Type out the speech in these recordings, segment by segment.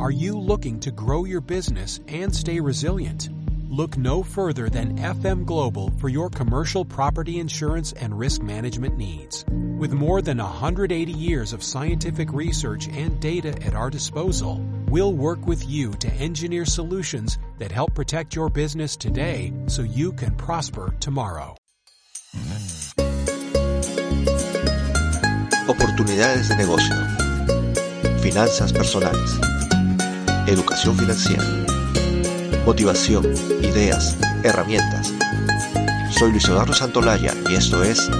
Are you looking to grow your business and stay resilient? Look no further than FM Global for your commercial property insurance and risk management needs. With more than 180 years of scientific research and data at our disposal, we'll work with you to engineer solutions that help protect your business today so you can prosper tomorrow. Oportunidades de negocio. Finanzas personales. Educación financiera. Motivación, ideas, herramientas. Soy Luis Eduardo Santolaya y esto es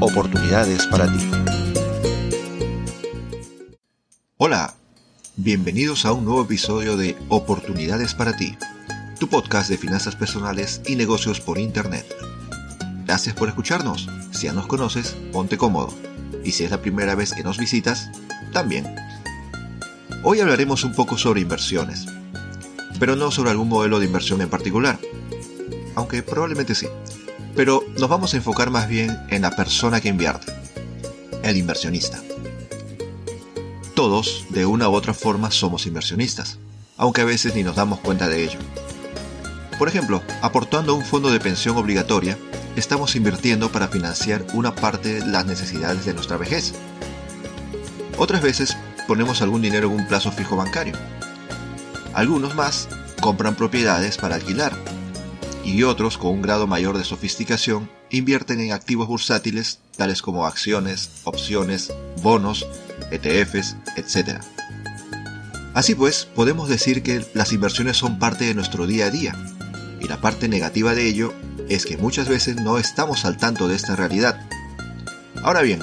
Oportunidades para ti. Hola, bienvenidos a un nuevo episodio de Oportunidades para ti, tu podcast de finanzas personales y negocios por Internet. Gracias por escucharnos. Si ya nos conoces, ponte cómodo. Y si es la primera vez que nos visitas, también. Hoy hablaremos un poco sobre inversiones, pero no sobre algún modelo de inversión en particular, aunque probablemente sí. Pero nos vamos a enfocar más bien en la persona que invierte, el inversionista. Todos, de una u otra forma, somos inversionistas, aunque a veces ni nos damos cuenta de ello. Por ejemplo, aportando un fondo de pensión obligatoria, estamos invirtiendo para financiar una parte de las necesidades de nuestra vejez. Otras veces ponemos algún dinero en un plazo fijo bancario. Algunos más compran propiedades para alquilar y otros con un grado mayor de sofisticación invierten en activos bursátiles tales como acciones, opciones, bonos, ETFs, etc. Así pues, podemos decir que las inversiones son parte de nuestro día a día, y la parte negativa de ello es que muchas veces no estamos al tanto de esta realidad. Ahora bien,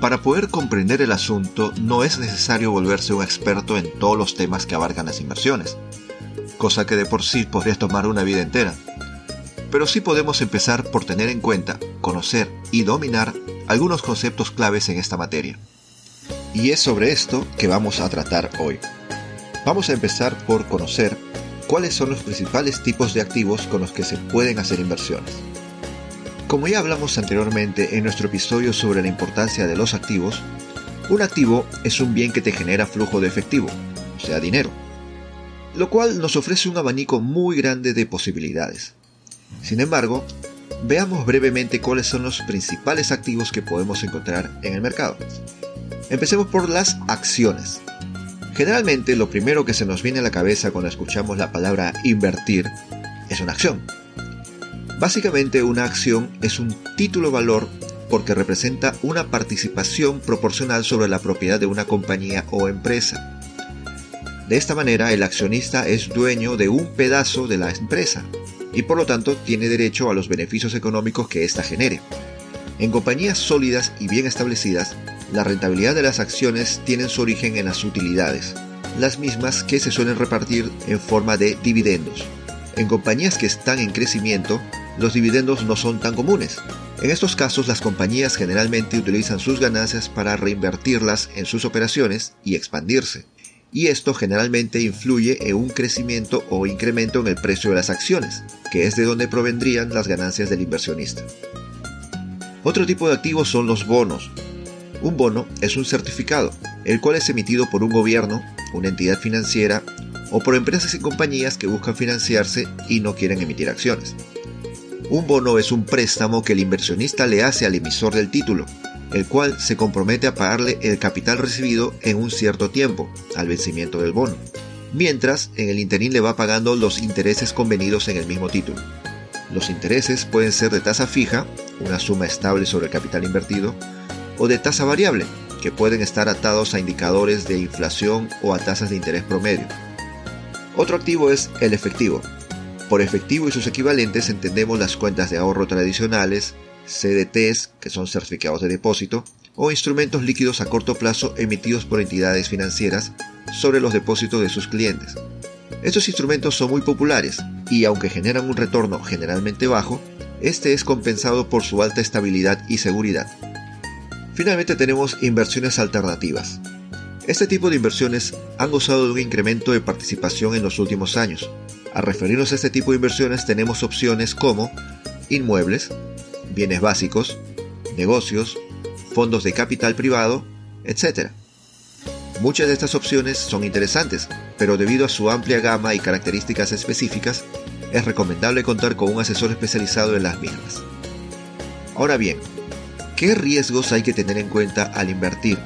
para poder comprender el asunto no es necesario volverse un experto en todos los temas que abarcan las inversiones, cosa que de por sí podría tomar una vida entera. Pero sí podemos empezar por tener en cuenta, conocer y dominar algunos conceptos claves en esta materia. Y es sobre esto que vamos a tratar hoy. Vamos a empezar por conocer cuáles son los principales tipos de activos con los que se pueden hacer inversiones. Como ya hablamos anteriormente en nuestro episodio sobre la importancia de los activos, un activo es un bien que te genera flujo de efectivo, o sea, dinero, lo cual nos ofrece un abanico muy grande de posibilidades. Sin embargo, veamos brevemente cuáles son los principales activos que podemos encontrar en el mercado. Empecemos por las acciones. Generalmente lo primero que se nos viene a la cabeza cuando escuchamos la palabra invertir es una acción. Básicamente una acción es un título valor porque representa una participación proporcional sobre la propiedad de una compañía o empresa. De esta manera el accionista es dueño de un pedazo de la empresa y por lo tanto tiene derecho a los beneficios económicos que ésta genere. En compañías sólidas y bien establecidas, la rentabilidad de las acciones tiene su origen en las utilidades, las mismas que se suelen repartir en forma de dividendos. En compañías que están en crecimiento, los dividendos no son tan comunes. En estos casos, las compañías generalmente utilizan sus ganancias para reinvertirlas en sus operaciones y expandirse. Y esto generalmente influye en un crecimiento o incremento en el precio de las acciones, que es de donde provendrían las ganancias del inversionista. Otro tipo de activos son los bonos. Un bono es un certificado, el cual es emitido por un gobierno, una entidad financiera o por empresas y compañías que buscan financiarse y no quieren emitir acciones. Un bono es un préstamo que el inversionista le hace al emisor del título, el cual se compromete a pagarle el capital recibido en un cierto tiempo, al vencimiento del bono, mientras en el interín le va pagando los intereses convenidos en el mismo título. Los intereses pueden ser de tasa fija, una suma estable sobre el capital invertido, o de tasa variable, que pueden estar atados a indicadores de inflación o a tasas de interés promedio. Otro activo es el efectivo, por efectivo y sus equivalentes entendemos las cuentas de ahorro tradicionales, CDTs, que son certificados de depósito, o instrumentos líquidos a corto plazo emitidos por entidades financieras sobre los depósitos de sus clientes. Estos instrumentos son muy populares y aunque generan un retorno generalmente bajo, este es compensado por su alta estabilidad y seguridad. Finalmente tenemos inversiones alternativas. Este tipo de inversiones han gozado de un incremento de participación en los últimos años, a referirnos a este tipo de inversiones tenemos opciones como inmuebles, bienes básicos, negocios, fondos de capital privado, etc. Muchas de estas opciones son interesantes, pero debido a su amplia gama y características específicas, es recomendable contar con un asesor especializado en las mismas. Ahora bien, ¿qué riesgos hay que tener en cuenta al invertir?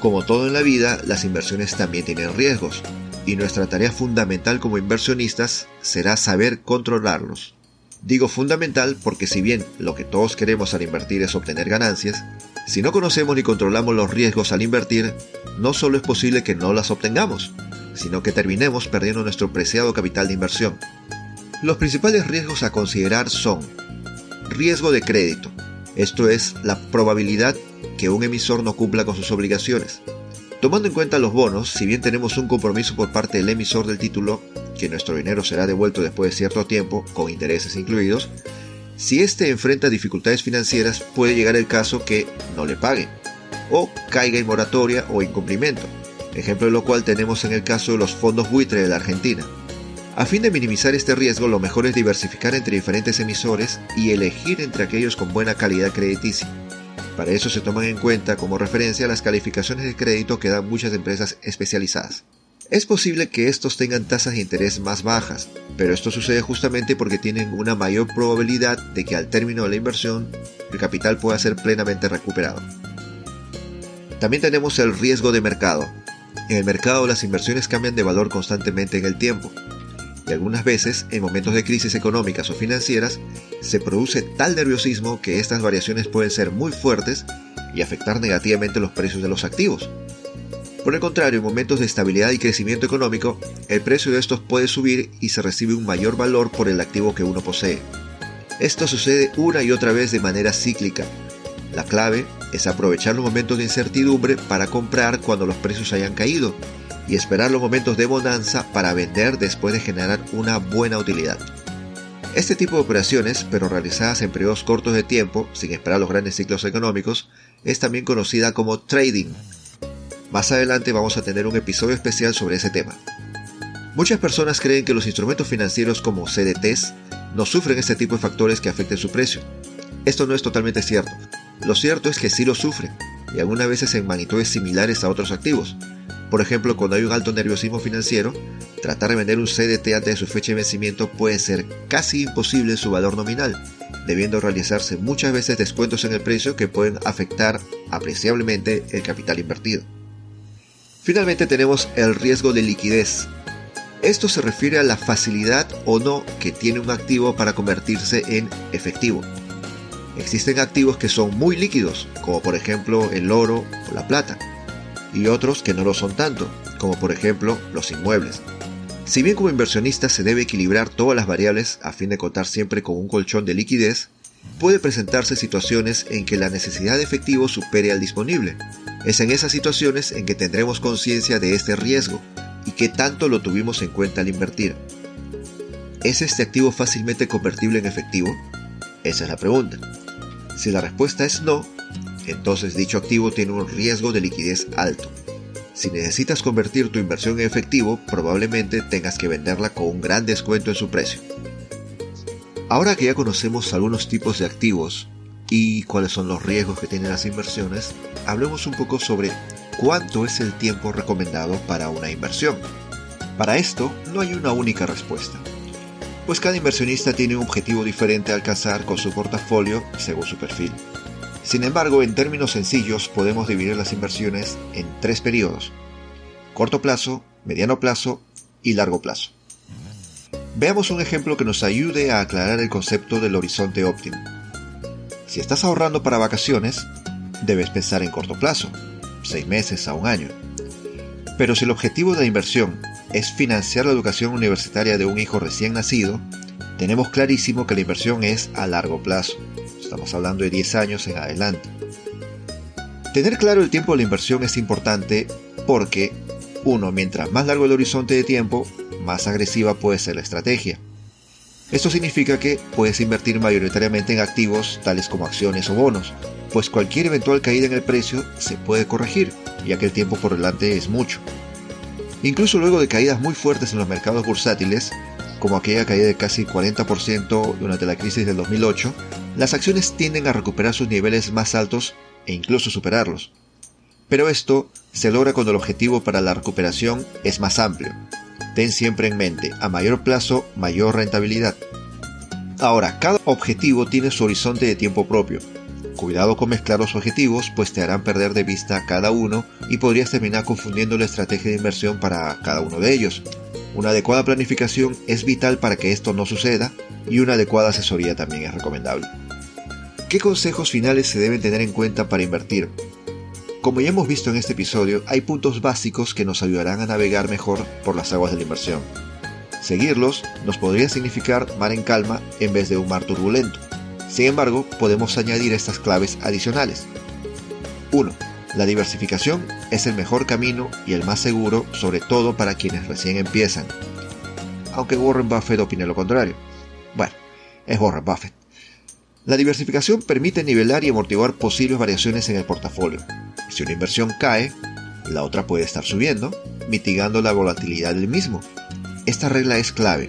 Como todo en la vida, las inversiones también tienen riesgos, y nuestra tarea fundamental como inversionistas será saber controlarlos. Digo fundamental porque si bien lo que todos queremos al invertir es obtener ganancias, si no conocemos ni controlamos los riesgos al invertir, no solo es posible que no las obtengamos, sino que terminemos perdiendo nuestro preciado capital de inversión. Los principales riesgos a considerar son riesgo de crédito, esto es la probabilidad que un emisor no cumpla con sus obligaciones. Tomando en cuenta los bonos, si bien tenemos un compromiso por parte del emisor del título, que nuestro dinero será devuelto después de cierto tiempo, con intereses incluidos, si éste enfrenta dificultades financieras, puede llegar el caso que no le pague, o caiga en moratoria o incumplimiento, ejemplo de lo cual tenemos en el caso de los fondos buitre de la Argentina. A fin de minimizar este riesgo, lo mejor es diversificar entre diferentes emisores y elegir entre aquellos con buena calidad crediticia. Para eso se toman en cuenta como referencia las calificaciones de crédito que dan muchas empresas especializadas. Es posible que estos tengan tasas de interés más bajas, pero esto sucede justamente porque tienen una mayor probabilidad de que al término de la inversión el capital pueda ser plenamente recuperado. También tenemos el riesgo de mercado. En el mercado las inversiones cambian de valor constantemente en el tiempo, y algunas veces, en momentos de crisis económicas o financieras, se produce tal nerviosismo que estas variaciones pueden ser muy fuertes y afectar negativamente los precios de los activos. Por el contrario, en momentos de estabilidad y crecimiento económico, el precio de estos puede subir y se recibe un mayor valor por el activo que uno posee. Esto sucede una y otra vez de manera cíclica. La clave es aprovechar los momentos de incertidumbre para comprar cuando los precios hayan caído y esperar los momentos de bonanza para vender después de generar una buena utilidad. Este tipo de operaciones, pero realizadas en periodos cortos de tiempo, sin esperar los grandes ciclos económicos, es también conocida como trading más adelante vamos a tener un episodio especial sobre ese tema. Muchas personas creen que los instrumentos financieros como CDTs no sufren este tipo de factores que afecten su precio. Esto no es totalmente cierto. Lo cierto es que sí lo sufren, y algunas veces en magnitudes similares a otros activos. Por ejemplo, cuando hay un alto nerviosismo financiero, tratar de vender un CDT antes de su fecha de vencimiento puede ser casi imposible en su valor nominal, debiendo realizarse muchas veces descuentos en el precio que pueden afectar apreciablemente el capital invertido. Finalmente tenemos el riesgo de liquidez. Esto se refiere a la facilidad o no que tiene un activo para convertirse en efectivo. Existen activos que son muy líquidos, como por ejemplo el oro o la plata, y otros que no lo son tanto, como por ejemplo los inmuebles. Si bien como inversionista se debe equilibrar todas las variables a fin de contar siempre con un colchón de liquidez, puede presentarse situaciones en que la necesidad de efectivo supere al disponible. Es en esas situaciones en que tendremos conciencia de este riesgo y qué tanto lo tuvimos en cuenta al invertir. ¿Es este activo fácilmente convertible en efectivo? Esa es la pregunta. Si la respuesta es no, entonces dicho activo tiene un riesgo de liquidez alto. Si necesitas convertir tu inversión en efectivo, probablemente tengas que venderla con un gran descuento en su precio. Ahora que ya conocemos algunos tipos de activos y cuáles son los riesgos que tienen las inversiones, hablemos un poco sobre cuánto es el tiempo recomendado para una inversión. Para esto no hay una única respuesta, pues cada inversionista tiene un objetivo diferente a alcanzar con su portafolio según su perfil. Sin embargo, en términos sencillos podemos dividir las inversiones en tres periodos, corto plazo, mediano plazo y largo plazo. Veamos un ejemplo que nos ayude a aclarar el concepto del horizonte óptimo. Si estás ahorrando para vacaciones, debes pensar en corto plazo, seis meses a un año. Pero si el objetivo de la inversión es financiar la educación universitaria de un hijo recién nacido, tenemos clarísimo que la inversión es a largo plazo. Estamos hablando de 10 años en adelante. Tener claro el tiempo de la inversión es importante porque, uno, mientras más largo el horizonte de tiempo, más agresiva puede ser la estrategia. Esto significa que puedes invertir mayoritariamente en activos tales como acciones o bonos, pues cualquier eventual caída en el precio se puede corregir, ya que el tiempo por delante es mucho. Incluso luego de caídas muy fuertes en los mercados bursátiles, como aquella caída de casi 40% durante la crisis del 2008, las acciones tienden a recuperar sus niveles más altos e incluso superarlos. Pero esto se logra cuando el objetivo para la recuperación es más amplio. Ten siempre en mente, a mayor plazo, mayor rentabilidad. Ahora, cada objetivo tiene su horizonte de tiempo propio. Cuidado con mezclar los objetivos, pues te harán perder de vista cada uno y podrías terminar confundiendo la estrategia de inversión para cada uno de ellos. Una adecuada planificación es vital para que esto no suceda y una adecuada asesoría también es recomendable. ¿Qué consejos finales se deben tener en cuenta para invertir? Como ya hemos visto en este episodio, hay puntos básicos que nos ayudarán a navegar mejor por las aguas de la inversión. Seguirlos nos podría significar mar en calma en vez de un mar turbulento. Sin embargo, podemos añadir estas claves adicionales. 1. La diversificación es el mejor camino y el más seguro, sobre todo para quienes recién empiezan. Aunque Warren Buffett opine lo contrario. Bueno, es Warren Buffett. La diversificación permite nivelar y amortiguar posibles variaciones en el portafolio. Si una inversión cae, la otra puede estar subiendo, mitigando la volatilidad del mismo. Esta regla es clave.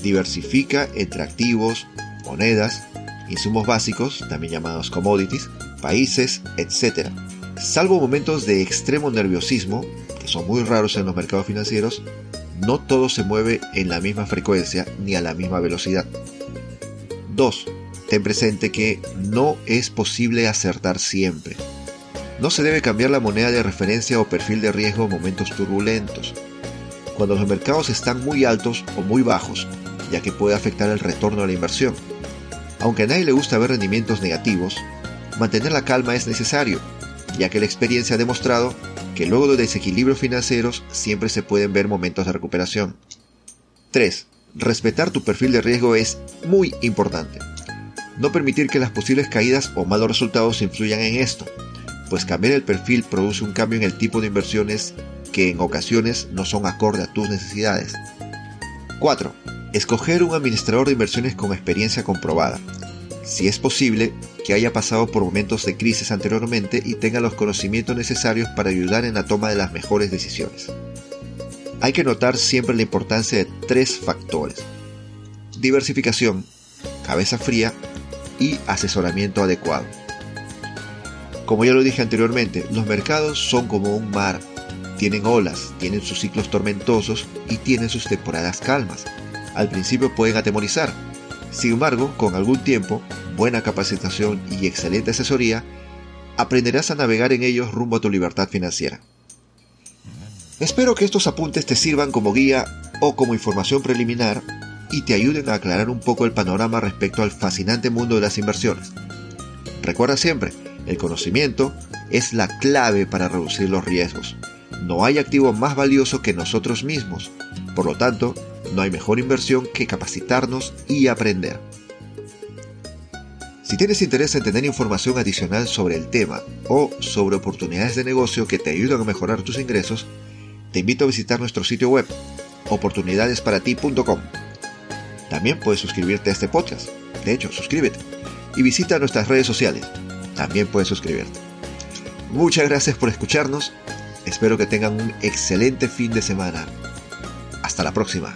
Diversifica entre activos, monedas, insumos básicos, también llamados commodities, países, etc. Salvo momentos de extremo nerviosismo, que son muy raros en los mercados financieros, no todo se mueve en la misma frecuencia ni a la misma velocidad. 2 ten presente que no es posible acertar siempre. No se debe cambiar la moneda de referencia o perfil de riesgo en momentos turbulentos. Cuando los mercados están muy altos o muy bajos, ya que puede afectar el retorno a la inversión. Aunque a nadie le gusta ver rendimientos negativos, mantener la calma es necesario, ya que la experiencia ha demostrado que luego de desequilibrios financieros siempre se pueden ver momentos de recuperación. 3. Respetar tu perfil de riesgo es muy importante. No permitir que las posibles caídas o malos resultados influyan en esto, pues cambiar el perfil produce un cambio en el tipo de inversiones que en ocasiones no son acorde a tus necesidades. 4. Escoger un administrador de inversiones con experiencia comprobada. Si es posible, que haya pasado por momentos de crisis anteriormente y tenga los conocimientos necesarios para ayudar en la toma de las mejores decisiones. Hay que notar siempre la importancia de tres factores. Diversificación, cabeza fría y asesoramiento adecuado. Como ya lo dije anteriormente, los mercados son como un mar. Tienen olas, tienen sus ciclos tormentosos y tienen sus temporadas calmas. Al principio pueden atemorizar. Sin embargo, con algún tiempo, buena capacitación y excelente asesoría, aprenderás a navegar en ellos rumbo a tu libertad financiera. Espero que estos apuntes te sirvan como guía o como información preliminar y te ayuden a aclarar un poco el panorama respecto al fascinante mundo de las inversiones. Recuerda siempre, el conocimiento es la clave para reducir los riesgos. No hay activo más valioso que nosotros mismos. Por lo tanto, no hay mejor inversión que capacitarnos y aprender. Si tienes interés en tener información adicional sobre el tema o sobre oportunidades de negocio que te ayudan a mejorar tus ingresos, te invito a visitar nuestro sitio web oportunidadesparati.com también puedes suscribirte a este podcast. De hecho, suscríbete. Y visita nuestras redes sociales. También puedes suscribirte. Muchas gracias por escucharnos. Espero que tengan un excelente fin de semana. Hasta la próxima.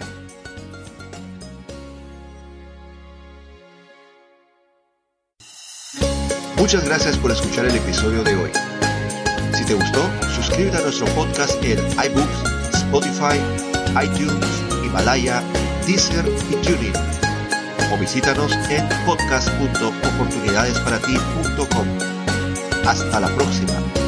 Muchas gracias por escuchar el episodio de hoy. Si te gustó, suscríbete a nuestro podcast en iBooks, Spotify, iTunes, Himalaya Deezer y TuneIn. O visítanos en podcast.oportunidadesparati.com. Hasta la próxima.